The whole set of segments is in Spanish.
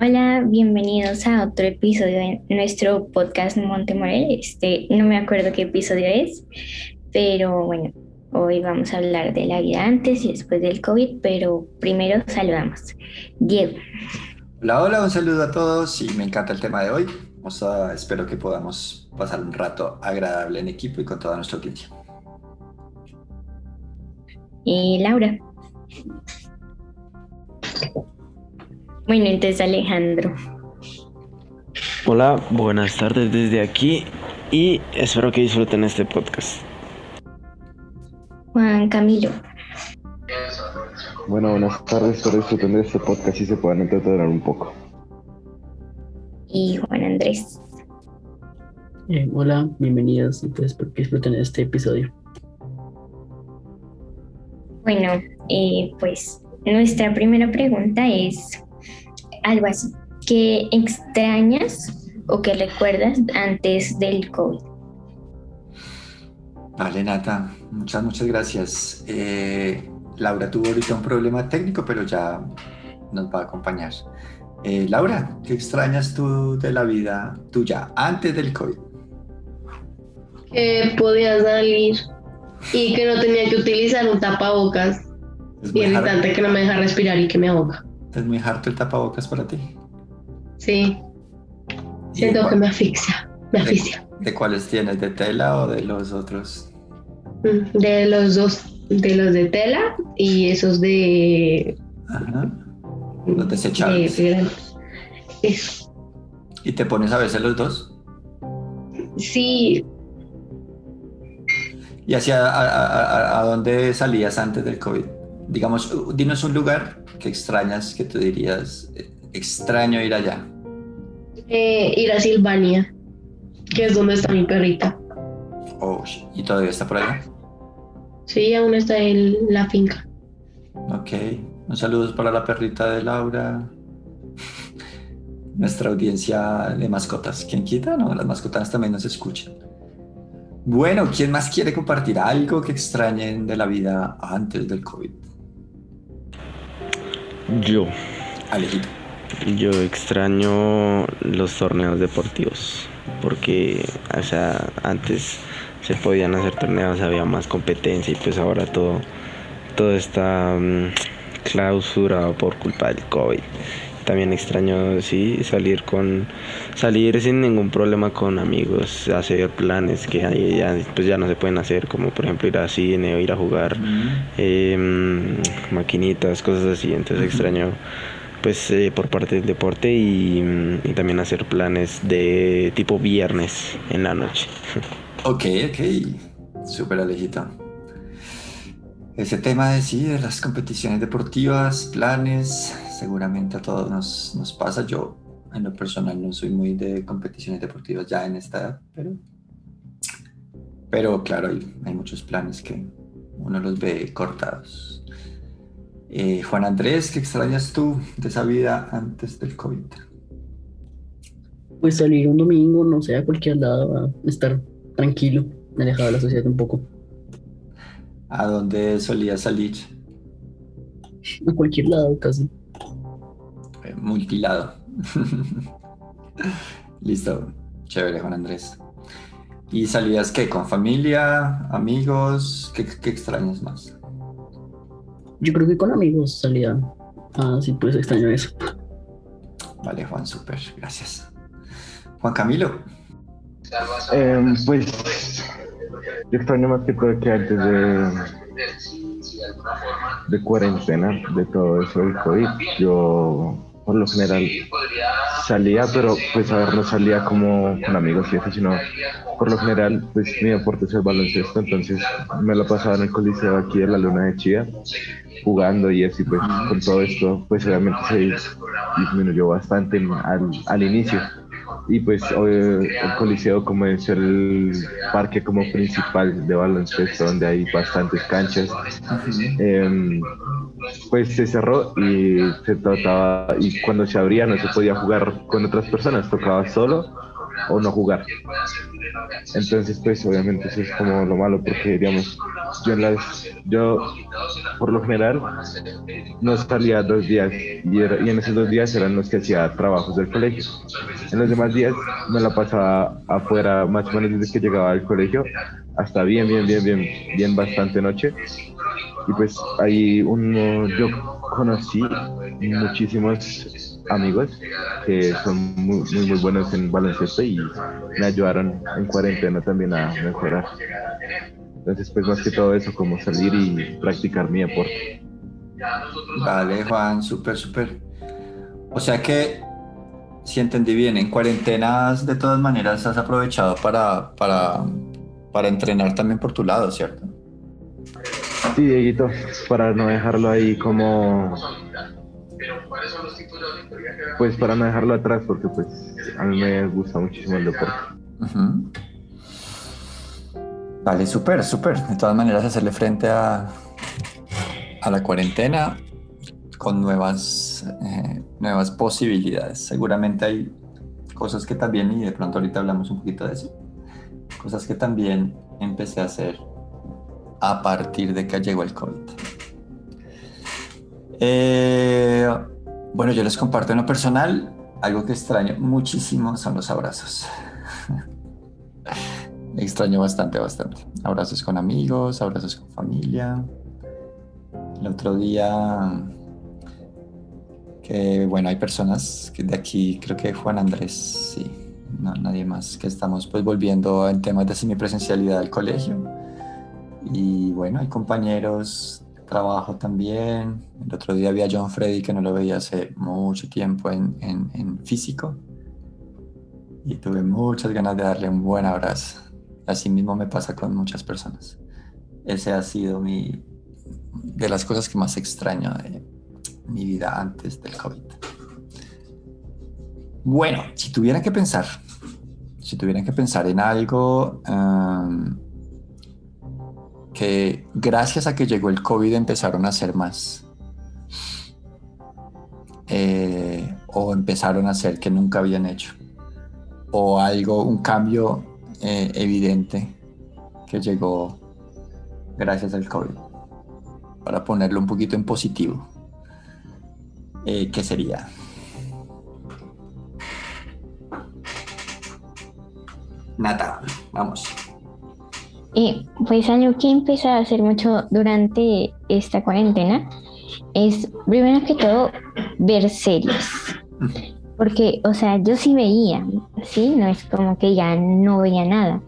Hola, bienvenidos a otro episodio de nuestro podcast Montemorel. Este, no me acuerdo qué episodio es, pero bueno, hoy vamos a hablar de la vida antes y después del COVID, pero primero saludamos. Diego. Hola, hola, un saludo a todos y me encanta el tema de hoy. espero que podamos pasar un rato agradable en equipo y con toda nuestra audiencia. Y Laura. Bueno, entonces Alejandro. Hola, buenas tardes desde aquí y espero que disfruten este podcast. Juan Camilo. Bueno, buenas tardes, espero disfruten de este podcast y se puedan entretener un poco. Y Juan Andrés. Eh, hola, bienvenidos, entonces espero que disfruten de este episodio. Bueno, eh, pues nuestra primera pregunta es, algo así. ¿Qué extrañas o qué recuerdas antes del COVID? Vale, Nata, muchas, muchas gracias. Eh, Laura tuvo ahorita un problema técnico, pero ya nos va a acompañar. Eh, Laura, ¿qué extrañas tú de la vida tuya antes del COVID? Que podía salir y que no tenía que utilizar un tapabocas irritante que no me deja respirar y que me ahoga. ¿Es muy harto el tapabocas para ti? Sí. Siento que me asfixia. Me asfixia. ¿De, cuáles tienes? ¿De tela o de los otros? Mm, de los dos. De los de tela y esos de. Ajá. Los desechables. De, eso. ¿Y te pones a veces los dos? Sí. ¿Y hacia a, a dónde salías antes del COVID? Digamos, dinos un lugar que extrañas, que tú dirías, eh, extraño ir allá? Eh, ir a Silvania, que es donde está mi perrita. Oh, ¿y todavía está por allá? Sí, aún está en la finca. Ok, un saludo para la perrita de Laura. Nuestra audiencia de mascotas. ¿Quién quita? No, las mascotas también nos escuchan. Bueno, ¿quién más quiere compartir algo que extrañen de la vida antes del COVID? Yo. Alejito. Yo extraño los torneos deportivos porque, o sea, antes se podían hacer torneos, había más competencia y pues ahora todo, todo está um, clausurado por culpa del COVID. También extraño, sí, salir con, salir sin ningún problema con amigos, hacer planes que ya, pues ya no se pueden hacer, como por ejemplo ir a cine o ir a jugar em, maquinitas, cosas así. Entonces extraño pues eh, por parte del deporte y, también hacer planes de tipo viernes en la noche. Ok, ok, súper alejito. Ese tema de sí, de las competiciones deportivas, planes, seguramente a todos nos, nos pasa. Yo, en lo personal, no soy muy de competiciones deportivas ya en esta edad, pero, pero claro, hay, hay muchos planes que uno los ve cortados. Eh, Juan Andrés, ¿qué extrañas tú de esa vida antes del COVID? Pues salir un domingo, no sé, a cualquier lado, a estar tranquilo, alejado de la sociedad un poco. ¿A dónde solías salir? A cualquier lado, casi multilado. Listo, chévere Juan Andrés. ¿Y salías qué? ¿Con familia? ¿Amigos? ¿Qué, qué extrañas más? Yo creo que con amigos salía. Ah, sí, pues extraño eso. Vale, Juan, súper, gracias. Juan Camilo. Em, pues yo extraño más que todo que antes de, de cuarentena, de todo eso del COVID, yo por lo general salía, pero pues a ver, no salía como con amigos y sino por lo general, pues mi deporte es el baloncesto, entonces me lo pasaba en el coliseo aquí de la Luna de Chía, jugando y así, pues con todo esto, pues obviamente se disminuyó bastante al, al inicio y pues el Coliseo como es el parque como principal de baloncesto donde hay bastantes canchas em, pues se cerró y se trataba y cuando se abría no se podía jugar con otras personas tocaba solo o no jugar. Entonces, pues obviamente eso es como lo malo, porque digamos, yo, en las, yo por lo general no salía dos días y, y en esos dos días eran los que hacía trabajos del colegio. En los demás días me la pasaba afuera más o menos desde que llegaba al colegio hasta bien, bien, bien, bien, bien bastante noche. Y pues ahí uno, yo conocí muchísimos amigos que son muy, muy, muy buenos en baloncesto y me ayudaron en cuarentena también a mejorar. Entonces, pues más que todo eso, como salir y practicar mi deporte. Vale, Juan, súper, súper. O sea que, si entendí bien, en cuarentenas de todas maneras has aprovechado para, para, para entrenar también por tu lado, ¿cierto? Sí, Dieguito, para no dejarlo ahí como... Pues para no dejarlo atrás, porque pues a mí me gusta muchísimo el deporte. Vale, súper, súper. De todas maneras, hacerle frente a, a la cuarentena con nuevas, eh, nuevas posibilidades. Seguramente hay cosas que también, y de pronto ahorita hablamos un poquito de eso, cosas que también empecé a hacer a partir de que llegó el COVID. Eh, bueno, yo les comparto en lo personal, algo que extraño muchísimo son los abrazos. extraño bastante, bastante. Abrazos con amigos, abrazos con familia. El otro día, que bueno, hay personas que de aquí, creo que Juan Andrés, sí, no, nadie más, que estamos pues volviendo en temas de semipresencialidad al colegio. Y bueno, hay compañeros trabajo también. El otro día vi a John Freddy, que no lo veía hace mucho tiempo en, en, físico. Y tuve muchas ganas de darle un buen abrazo. Así mismo me pasa con muchas personas. Ese ha sido mi, de las cosas que más extraño de mi vida antes del COVID. Bueno, si tuvieran que pensar, si tuvieran que pensar en algo um, que gracias a que llegó el COVID empezaron a hacer más, eh, o empezaron a hacer que nunca habían hecho, o algo, un cambio eh, evidente que llegó gracias al COVID para ponerlo un poquito en positivo. Eh, ¿Qué sería? Nata, vamos. Eh, pues algo que empecé a hacer mucho durante esta cuarentena es, primero que todo, ver series. Porque, o sea, yo sí veía, ¿sí? No es como que ya no veía nada.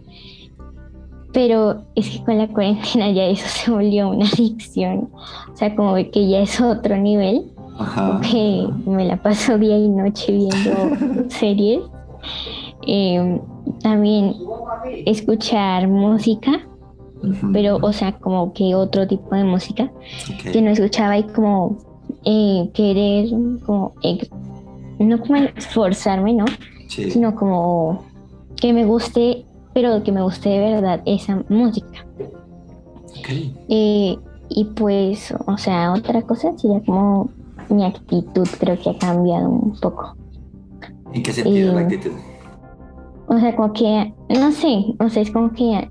Pero es que con la cuarentena ya eso se volvió una adicción. O sea, como que ya es otro nivel. Ajá. Que me la paso día y noche viendo series. Eh, también escuchar música, pero, o sea, como que otro tipo de música que no escuchaba y como eh, querer, como, ex- no como esforzarme, ¿no? Sí. Sino como que me guste, pero que me guste de verdad esa música. Ok. Eh, y pues, o sea, otra cosa sería como mi actitud, creo que ha cambiado un poco. ¿En qué sentido la Eh, actitud? O sea, como que, no sé, o sea, es como que,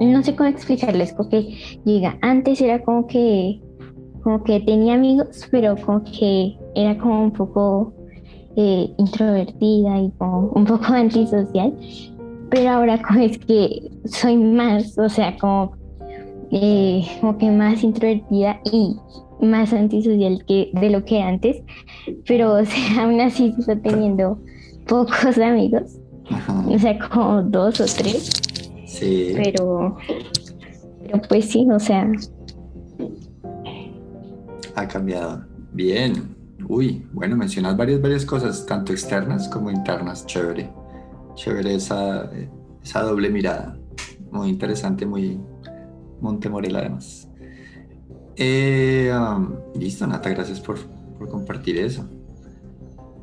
no sé cómo explicarles, como que llega, antes era como que, como que tenía amigos, pero como que era como un poco eh, introvertida y como un poco antisocial, pero ahora como es que soy más, o sea, como, eh, como que más introvertida y más antisocial que de lo que antes, pero o sea, aún así sigo teniendo pocos amigos Ajá. o sea, como dos o tres, Sí. pero, pero pues sí, o sea, Ha cambiado. Bien. Uy, bueno, mencionas varias, varias cosas, tanto externas como internas. Chévere. Chévere esa, esa doble mirada. Muy interesante, muy Montemorel además. Eh, um, listo, Nata, gracias por, por compartir eso.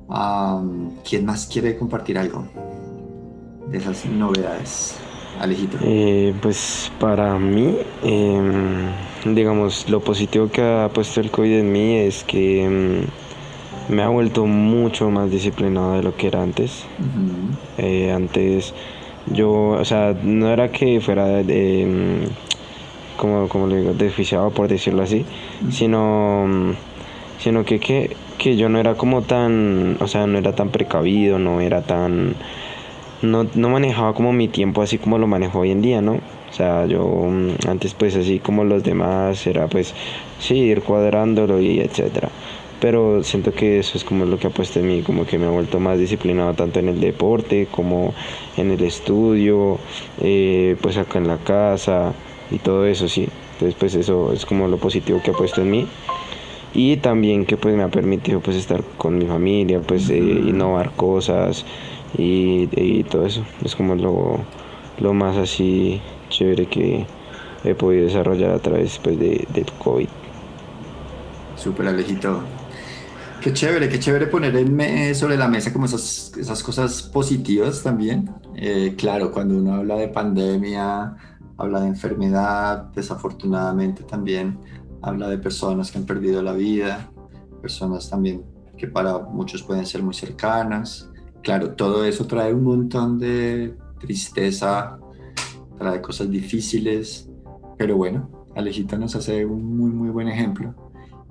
Um, ¿Quién más quiere compartir algo de esas novedades? Alejito. Eh, pues para mí, em, digamos, lo positivo que ha puesto el COVID en mí es que em, me ha vuelto mucho más disciplinado de lo que era antes. Eh, antes yo, o sea, no era que fuera de, mm, como, como le digo, desjuiciado por decirlo así, sino, sino que, que, que yo no era como tan, o sea, no era tan precavido, no era tan, no, no manejaba como mi tiempo así como lo manejo hoy en día, ¿no? O sea, yo mm, antes pues así como los demás era pues sí, ir cuadrándolo y etcétera. Pero siento que eso es como lo que ha puesto en mí, como que me ha vuelto más disciplinado tanto en el deporte como en el estudio, eh, pues acá en la casa y todo eso, sí. Entonces pues eso es como lo positivo que ha puesto en mí. Y también que pues me ha permitido pues estar con mi familia, pues eh, innovar cosas y, y todo eso. Es como lo, lo más así chévere que he podido desarrollar a través pues de, del COVID. Súper Alejito. Qué chévere, qué chévere poner en sobre la mesa como esas, esas cosas positivas también. Eh, claro, cuando uno habla de pandemia, habla de enfermedad, desafortunadamente también habla de personas que han perdido la vida, personas también que para muchos pueden ser muy cercanas. Claro, todo eso trae un montón de tristeza, trae cosas difíciles, pero bueno, Alejito nos hace un muy, muy buen ejemplo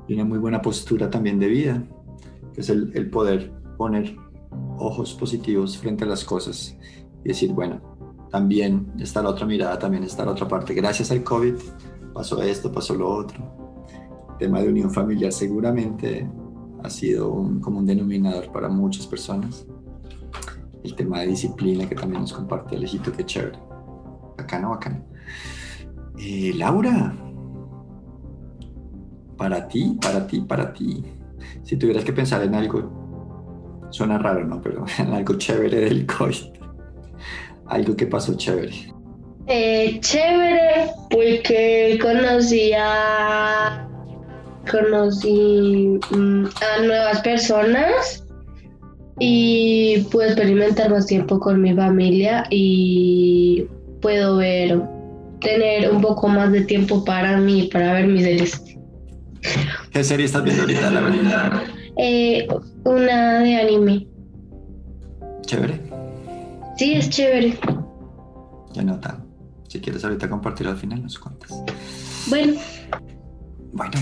y una muy buena postura también de vida, que es el, poder poner ojos positivos frente a las cosas y decir, bueno, también está la otra mirada, también está la otra parte. Gracias al COVID pasó esto, pasó lo otro. El tema de unión familiar seguramente ha sido un, como un denominador para muchas personas. El tema de disciplina que también nos comparte Alejito, qué chévere. Bacano, bacano. Eh, Laura, para ti, para ti, para ti. Si tuvieras que pensar en algo, suena raro, ¿no? Pero en algo chévere del COVID. Algo que pasó chévere. Eh, chévere, porque conocí a. Conocí mm, a nuevas personas y pude experimentar más tiempo con mi familia y puedo ver, tener un poco más de tiempo para mí, para ver mis series. ¿Qué serie estás viendo ahorita, la verdad? Eh, una de anime. Chévere. Sí, es chévere. Ya no tan. Si quieres ahorita compartirlo al final, nos cuentas. Bueno, Bueno.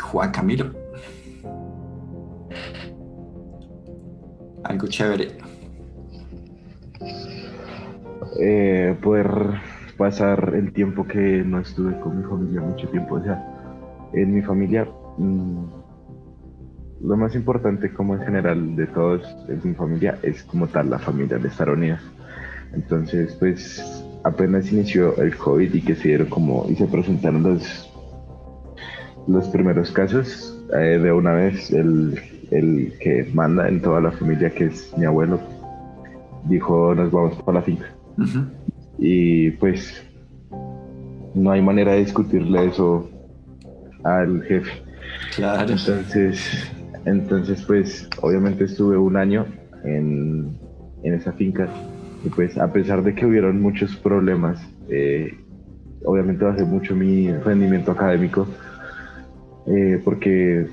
Juan Camilo. Algo chévere. Eh, poder pasar el tiempo que no estuve con mi familia mucho tiempo. O sea, en mi familia, mm, lo más importante como en general de todos en mi familia es como tal la familia de estar unidos. Entonces, pues apenas inició el COVID y que se dieron como y se presentaron los, los primeros casos, eh, de una vez el, el que manda en toda la familia, que es mi abuelo, dijo nos vamos para la finca. Y pues no hay manera de discutirle eso al jefe. Claro. Entonces, entonces pues obviamente estuve un año en, en esa finca y pues a pesar de que hubieron muchos problemas, eh, obviamente bajé mucho mi rendimiento académico eh, porque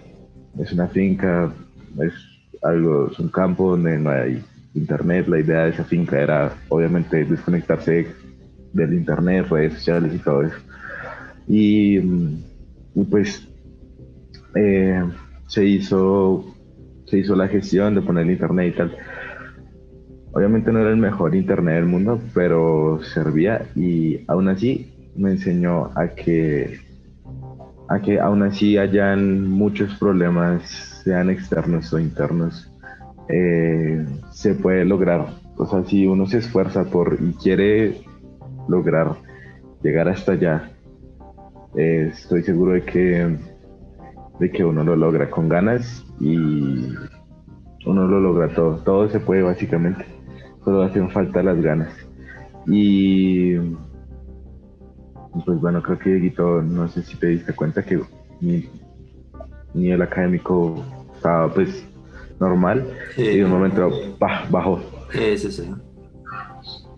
es una finca, es algo, es un campo donde no hay internet, la idea de esa finca era obviamente desconectarse del internet, redes sociales y todo eso. Y, mm, pues eh, se hizo se hizo la gestión de poner el internet y tal. Obviamente no era el mejor internet del mundo, pero servía y aún así me enseñó a que a que aún así hayan muchos problemas, sean externos o internos, eh, se puede lograr. O sea, si uno se esfuerza por y quiere lograr llegar hasta allá, eh, estoy seguro de que, de que uno lo logra con ganas y uno lo logra todo. Todo se puede básicamente, solo hacen falta las ganas. Y pues bueno, creo que Dieguito, no sé si te diste cuenta que mi nivel académico estaba pues normal Sí. y de un momento bah, bajó. Ese sí.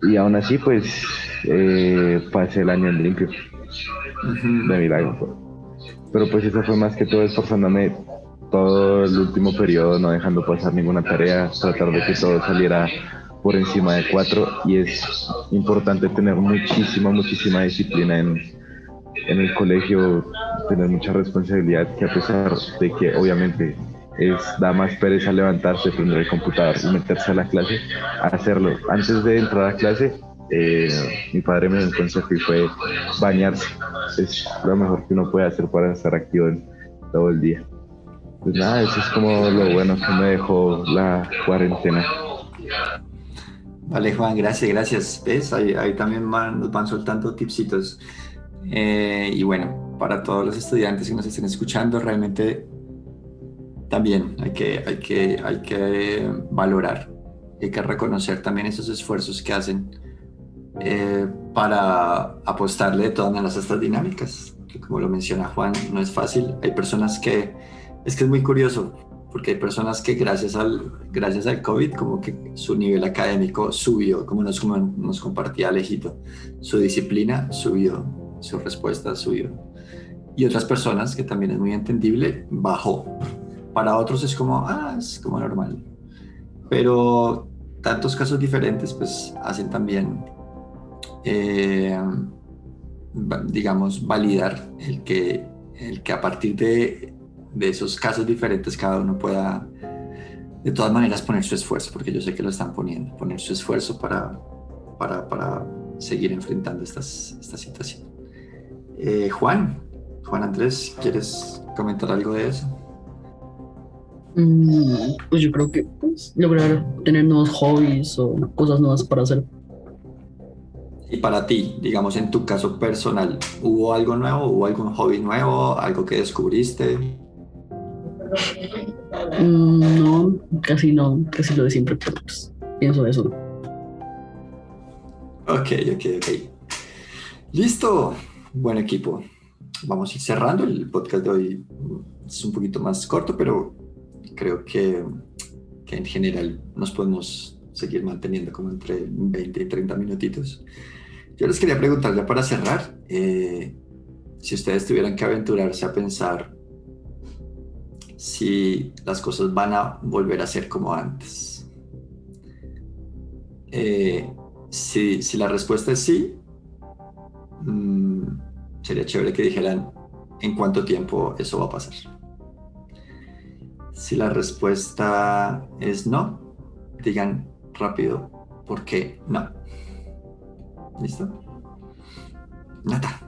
Y aún así pues eh, pasé el año en limpio Ujú. de milagro. pues. Pero pues eso fue más que todo esforzándome todo el último periodo, no dejando pasar ninguna tarea, tratar de que todo saliera por encima de cuatro y es importante tener muchísima, muchísima disciplina en, en el colegio, tener mucha responsabilidad que a pesar de que obviamente es, da más pereza levantarse, prender el computador y meterse a la clase, hacerlo. Antes de entrar a clase, eh, mi padre me dio un consejo y fue bañarse. Es lo mejor que uno puede hacer para estar activo todo el día. Pues nada, eso es como lo bueno que me dejó la cuarentena. Vale, Juan, gracias, gracias. ¿Ves? Ahí, también nos van soltando tipsitos. Eh, y bueno, para todos los estudiantes que nos estén escuchando, realmente también hay que, hay que, hay que valorar, hay que reconocer también esos esfuerzos que hacen eh, para apostarle de todas maneras a estas dinámicas, que como lo menciona Juan, no es fácil. Hay personas que, es que es muy curioso, porque hay personas que gracias al, gracias al COVID como que su nivel académico subió, como nos, nos compartía Alejito, su disciplina subió, su respuesta subió. Y otras personas, que también es muy entendible, bajó. Para otros es como, ah, es como normal. Pero tantos casos diferentes pues hacen también eh, digamos, validar el que, el que a partir de, de, esos casos diferentes cada uno pueda de todas maneras poner su esfuerzo, porque yo sé que lo están poniendo, poner su esfuerzo para, para, para seguir enfrentando estas, esta situación. Eh, Juan, Juan Andrés, ¿quieres comentar algo de eso? Mm, pues yo creo que pues, lograr tener nuevos hobbies o cosas nuevas para hacer y para ti, digamos en tu caso personal, ¿hubo algo nuevo? ¿Hubo algún hobby nuevo? ¿Algo que descubriste? Mm, no, casi no, casi lo de siempre, pero pues pienso eso. Ok, ok, ok. Listo. Buen equipo. Vamos a ir cerrando. El podcast de hoy es un poquito más corto, pero creo que, en general nos podemos seguir manteniendo como entre 20 y 30 minutitos. Yo les quería preguntar ya para cerrar, eh, si ustedes tuvieran que aventurarse a pensar si las cosas van a volver a ser como antes. Eh, si, si, la respuesta es sí, mm, sería chévere que dijeran en cuánto tiempo eso va a pasar. Si la respuesta es no, digan rápido por qué no. ¿Listo? Nada.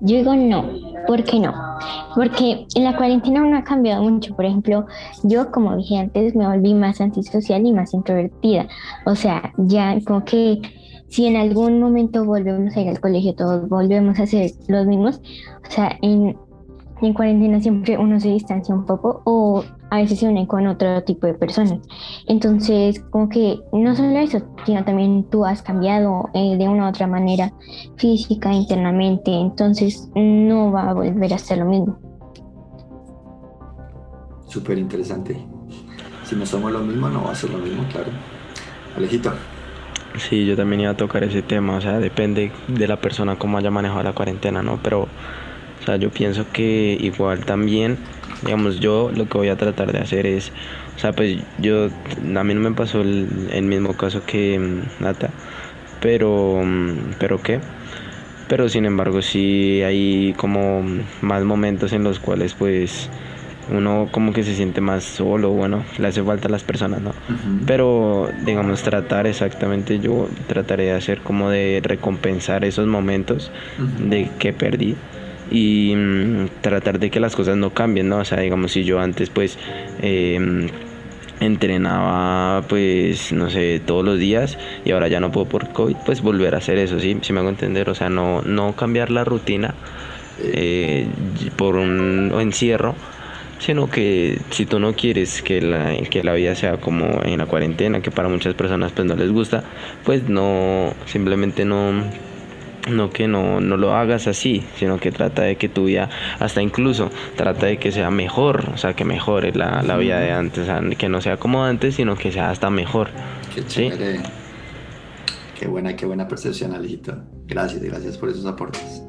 Yo digo no. ¿Por qué no? Porque en la cuarentena no ha cambiado mucho. Por ejemplo, yo como dije antes me volví más antisocial y más introvertida. O sea, ya como que si en algún momento volvemos a ir al colegio, todos volvemos a ser los mismos. O sea, en, en cuarentena siempre uno se distancia un poco o a veces se unen con otro tipo de personas. Entonces, como que no solo eso, sino también tú has cambiado eh, de una u otra manera física, internamente, entonces no va a volver a ser lo mismo. Súper interesante. Si no somos lo mismo, no va a ser lo mismo, claro. Alejito. Sí, yo también iba a tocar ese tema, o sea, depende de la persona cómo haya manejado la cuarentena, ¿no? Pero, o sea, yo pienso que igual también Digamos, yo lo que voy a tratar de hacer es, o sea, pues yo, a mí no me pasó el, mismo caso que mm, Nata, pero, mm, pero ¿qué? Pero sin embargo sí hay como más momentos en los cuales pues uno como que se siente más solo, bueno, le hace falta a las personas, ¿no? Pero digamos tratar exactamente, yo trataré de hacer como de recompensar esos momentos de que perdí y mm, tratar de que las cosas no cambien, ¿no? O sea, digamos, si yo antes pues em, entrenaba pues no sé todos los días y ahora ya no puedo por COVID pues volver a hacer eso sí si me hago entender o sea no no cambiar la rutina eh, por un encierro sino que si tú no quieres que la, que la vida sea como en la cuarentena que para muchas personas pues no les gusta pues no simplemente no no que no, no lo hagas así, sino que trata de que tu vida, hasta incluso trata de que sea mejor, o sea, que mejore la, la vida de antes, que no sea como antes, sino que sea hasta mejor. Qué chévere. Qué buena, qué buena percepción, Alejito. Gracias, gracias por esos aportes.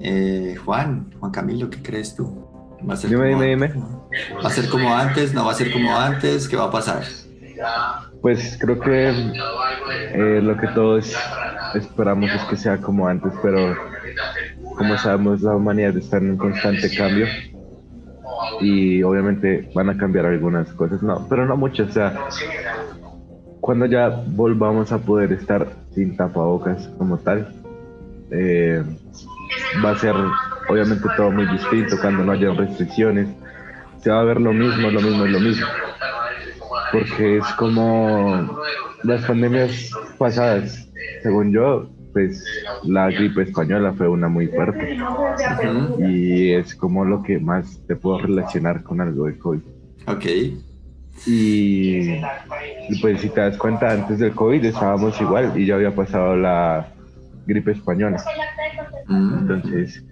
Eh, Juan, Juan Camilo, ¿qué crees tú? Va a ser Dime, como dime, antes, ¿no? ¿Va a ser como antes? ¿No va a ser como antes? ¿Qué va a pasar? Pues creo que eh, lo que todos esperamos es que sea como antes, pero como sabemos la humanidad está en un constante cambio y obviamente van a cambiar algunas cosas, no, pero no mucho, o sea, cuando ya volvamos a poder estar sin tapabocas como tal, eh, va a ser obviamente todo muy distinto cuando no haya restricciones, se va a ver lo mismo, lo mismo lo mismo. Porque es como las pandemias pasadas, según yo, pues la gripe española fue una muy fuerte y es como lo que más te puedo relacionar con algo de COVID. Ok. Y, y pues si te das cuenta, antes del COVID estábamos igual y ya había pasado la gripe española. Entonces,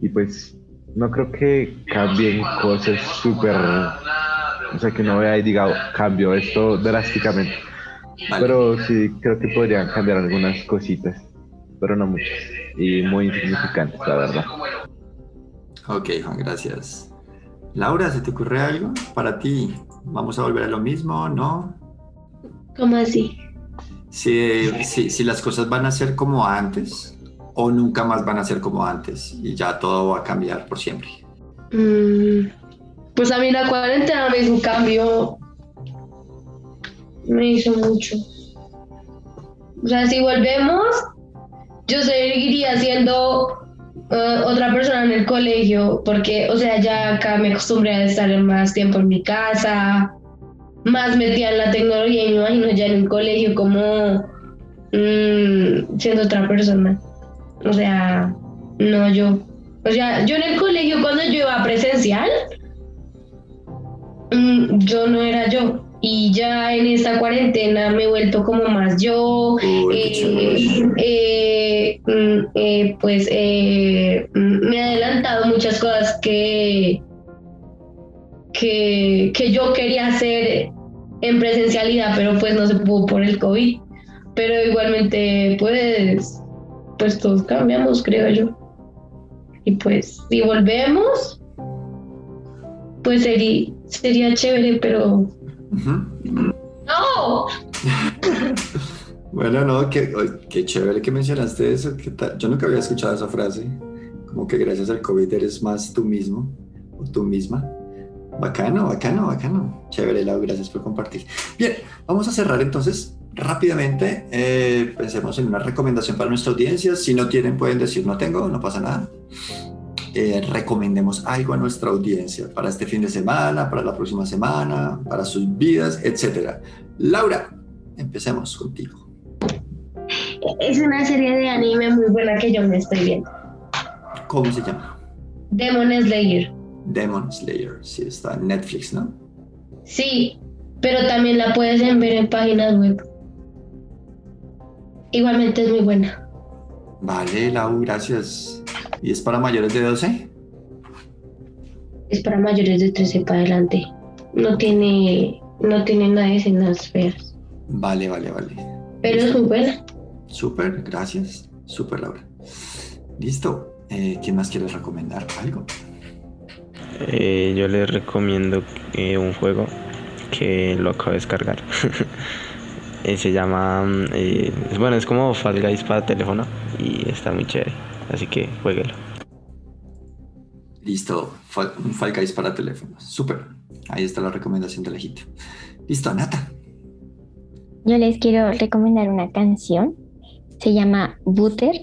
y pues no creo que cambien cosas súper, o sea, que no vea y diga, cambio esto drásticamente. Vale. Pero sí creo que podrían cambiar algunas cositas, pero no muchas. Y muy insignificantes, la verdad. Ok, Juan, gracias. Laura, ¿se te ocurre algo para ti? ¿Vamos a volver a lo mismo? ¿No? ¿Cómo así? Si, si, si las cosas van a ser como antes o nunca más van a ser como antes y ya todo va a cambiar por siempre. Mm, pues a mí la cuarentena me hizo un cambio. Me hizo mucho. O sea, si volvemos, yo seguiría siendo eh, otra persona en el colegio, porque, o sea, ya acá me acostumbré a estar más tiempo en mi casa, más metida en la tecnología y me imagino ya en un colegio como mm, siendo otra persona. O sea, no yo. O sea, yo en el colegio cuando yo iba presencial, mm, yo no era yo. Y ya en esta cuarentena me he vuelto como más yo. Uy, eh, eh, mm, eh, pues mm, me he adelantado muchas cosas que, que, que yo quería hacer en presencialidad, pero pues no se pudo por el COVID. Pero igualmente, pues, pues todos cambiamos, creo yo. Y pues, si volvemos, pues sería, sería chévere, pero ¡no! Bueno, no, qué, qué chévere que mencionaste eso. ¿qué tal? Yo nunca había escuchado esa frase. Como que gracias al COVID eres más tú mismo o tú misma. Bacano, bacano, bacano. Chévere, Lau, gracias por compartir. Bien, vamos a cerrar entonces rápidamente. Eh, pensemos en una recomendación para nuestra audiencia. Si no tienen, pueden decir no tengo, no pasa nada. Eh, recomendemos algo a nuestra audiencia para este fin de semana, para la próxima semana, para sus vidas, etcétera. Laura, empecemos contigo. Es una serie de anime muy buena que yo me estoy viendo. ¿Cómo se llama? Demon Slayer. Demon Slayer. Sí, está en Netflix, ¿no? Sí, pero también la puedes ver en páginas web. Igualmente es muy buena. Vale, Lau, gracias. ¿Y es para mayores de 12? Es para mayores de 13 para adelante. No tiene, no tiene nada de escenas feas. Vale, vale, vale. Pero es muy buena. Súper, gracias. Súper, Laura. Listo. Eh, ¿Quién más quieres recomendar algo? Eh, yo les recomiendo eh, un juego que lo acabo de descargar. Eh, se llama, mm, eh, bueno, es como Fall Guys para teléfono y está muy chévere. Así que jueguelo. Listo. Fal- Un Fall Guys para teléfonos. Súper. Ahí está la recomendación de Lejito. Listo, Nata. Yo les quiero recomendar una canción. Se llama Butter.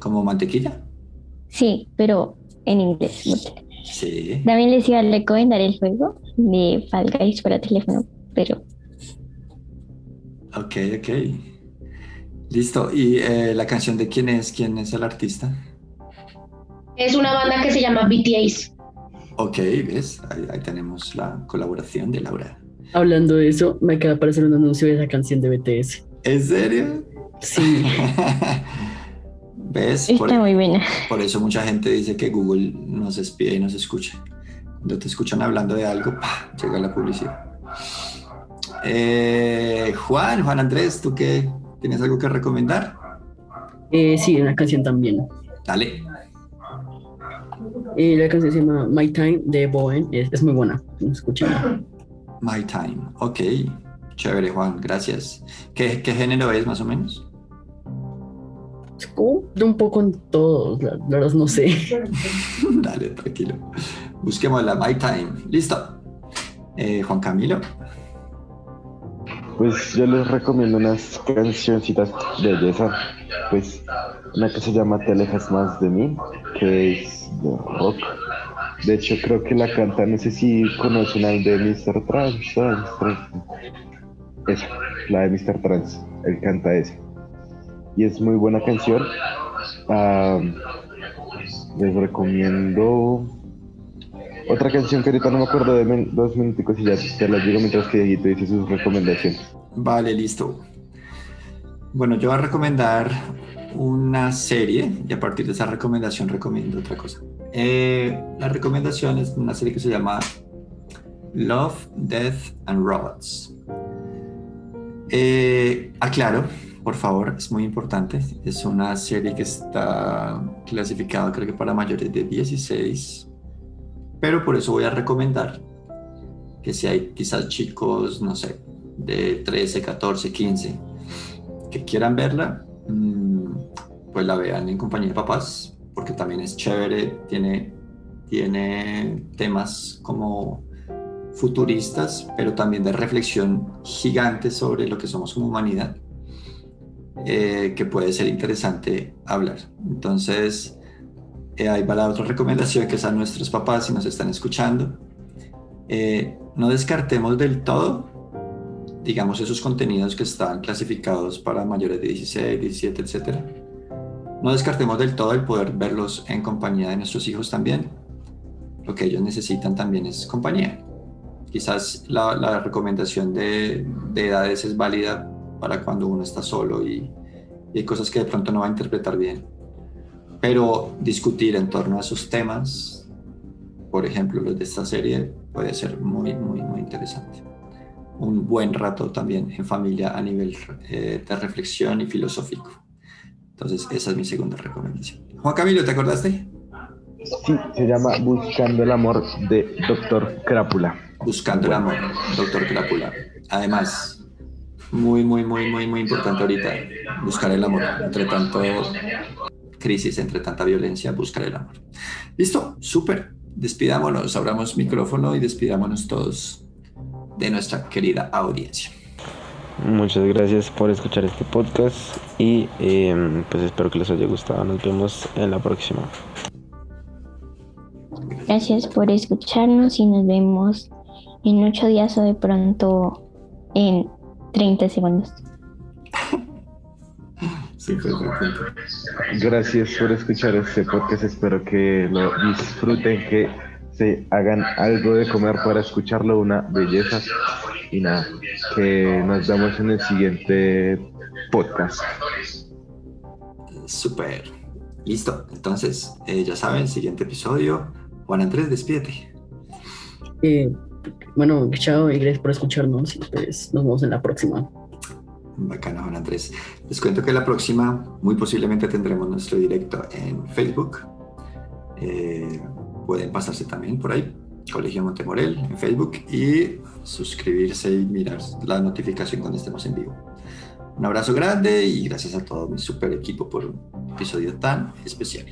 ¿Como mantequilla? Sí, pero en inglés. Butter. Sí. También les iba a recomendar el juego de Fall Guys para teléfono, pero Ok, ok. Listo. ¿Y eh, la canción de quién es? ¿Quién es el artista? Es una banda que se llama BTS. Ok, ¿ves? Ahí, ahí tenemos la colaboración de Laura. Hablando de eso, me acaba de aparecer un anuncio de esa canción de BTS. ¿En serio? Sí, ¿Ves? está Por, muy buena. por eso mucha gente dice que Google nos espía y nos escucha. Cuando te escuchan hablando de algo, ¡pah! llega la publicidad. Eh, Juan, Juan Andrés, ¿tú qué? ¿Tienes algo que recomendar? Eh, sí, una canción también. Dale. Y la canción se llama My Time de Bowen. Es, es muy buena. Escúchenla. My Time. Ok. Chévere, Juan. Gracias. ¿Qué, qué género es más o menos? Es como de un poco en todos. La, la verdad no sé. Dale, tranquilo. Busquemos la My Time. Listo. Eh, Juan Camilo. Pues yo les recomiendo unas cancioncitas de belleza. Pues una que se llama Te alejas más de mí, que es de rock. De hecho, creo que la canta, no sé si conocen al de Mr. Trans, Trans. Esa, la de Mr. Trans. Él canta esa. Y es muy buena canción. Ah, les recomiendo otra canción que ahorita no me acuerdo de dos minuticos y ya te las digo mientras que Dieguito dice sus recomendaciones. Vale, listo. Bueno, yo voy a recomendar una serie y a partir de esa recomendación recomiendo otra cosa. Eh, la recomendación es una serie que se llama Love, Death and Robots. Eh, aclaro, por favor, es muy importante. Es una serie que está clasificada creo que para mayores de 16, pero por eso voy a recomendar que si hay quizás chicos, no sé, de 13, 14, 15 que quieran verla, mm, pues la vean en compañía de papás, porque también es chévere, tiene, tiene temas como futuristas, pero también de reflexión gigante sobre lo que somos como humanidad, eh, que puede ser interesante hablar. Entonces, eh, ahí va la otra recomendación que es a nuestros papás si nos están escuchando. Eh, no descartemos del todo digamos, esos contenidos que están clasificados para mayores de 16, 17, etcétera. No descartemos del todo el poder verlos en compañía de nuestros hijos también. Lo que ellos necesitan también es compañía. Quizás la, la recomendación de, de, edades es válida para cuando uno está solo y, y hay cosas que de pronto no va a interpretar bien. Pero discutir en torno a esos temas, por ejemplo, los de esta serie, puede ser muy, muy, muy interesante un buen rato también en familia a nivel eh, de reflexión y filosófico. Entonces, esa es mi segunda recomendación. Juan Camilo, ¿te acordaste? Sí, se llama Buscando el amor de Doctor Crápula. Buscando el amor, Doctor Crápula. Además, muy, muy, muy, muy, muy importante ahorita, buscar el amor. Entre tanto crisis, entre tanta violencia, buscar el amor. Listo, súper. Despidámonos, abramos micrófono y despidámonos todos de nuestra querida audiencia. Muchas gracias por escuchar este podcast y eh, pues espero que les haya gustado. Nos vemos en la próxima. Gracias por escucharnos y nos vemos en ocho días o de pronto en 30 segundos. Sí, fue buen punto. Gracias por escuchar este podcast. Espero que lo disfruten, que se hagan algo de comer para escucharlo, una belleza. Y nada, que nos vemos en el siguiente podcast. Súper. Listo. Entonces, eh, ya saben, siguiente episodio. Juan Andrés, despídete. Eh, bueno, chao y gracias por escucharnos. Y pues nos vemos en la próxima. Bacana, Juan Andrés. Les cuento que la próxima, muy posiblemente tendremos nuestro directo en Facebook. Eh, pueden pasarse también por ahí, Colegio Montemorel en Facebook y suscribirse y mirar la notificación cuando estemos en vivo. Un abrazo grande y gracias a todo mi super equipo por un episodio tan especial.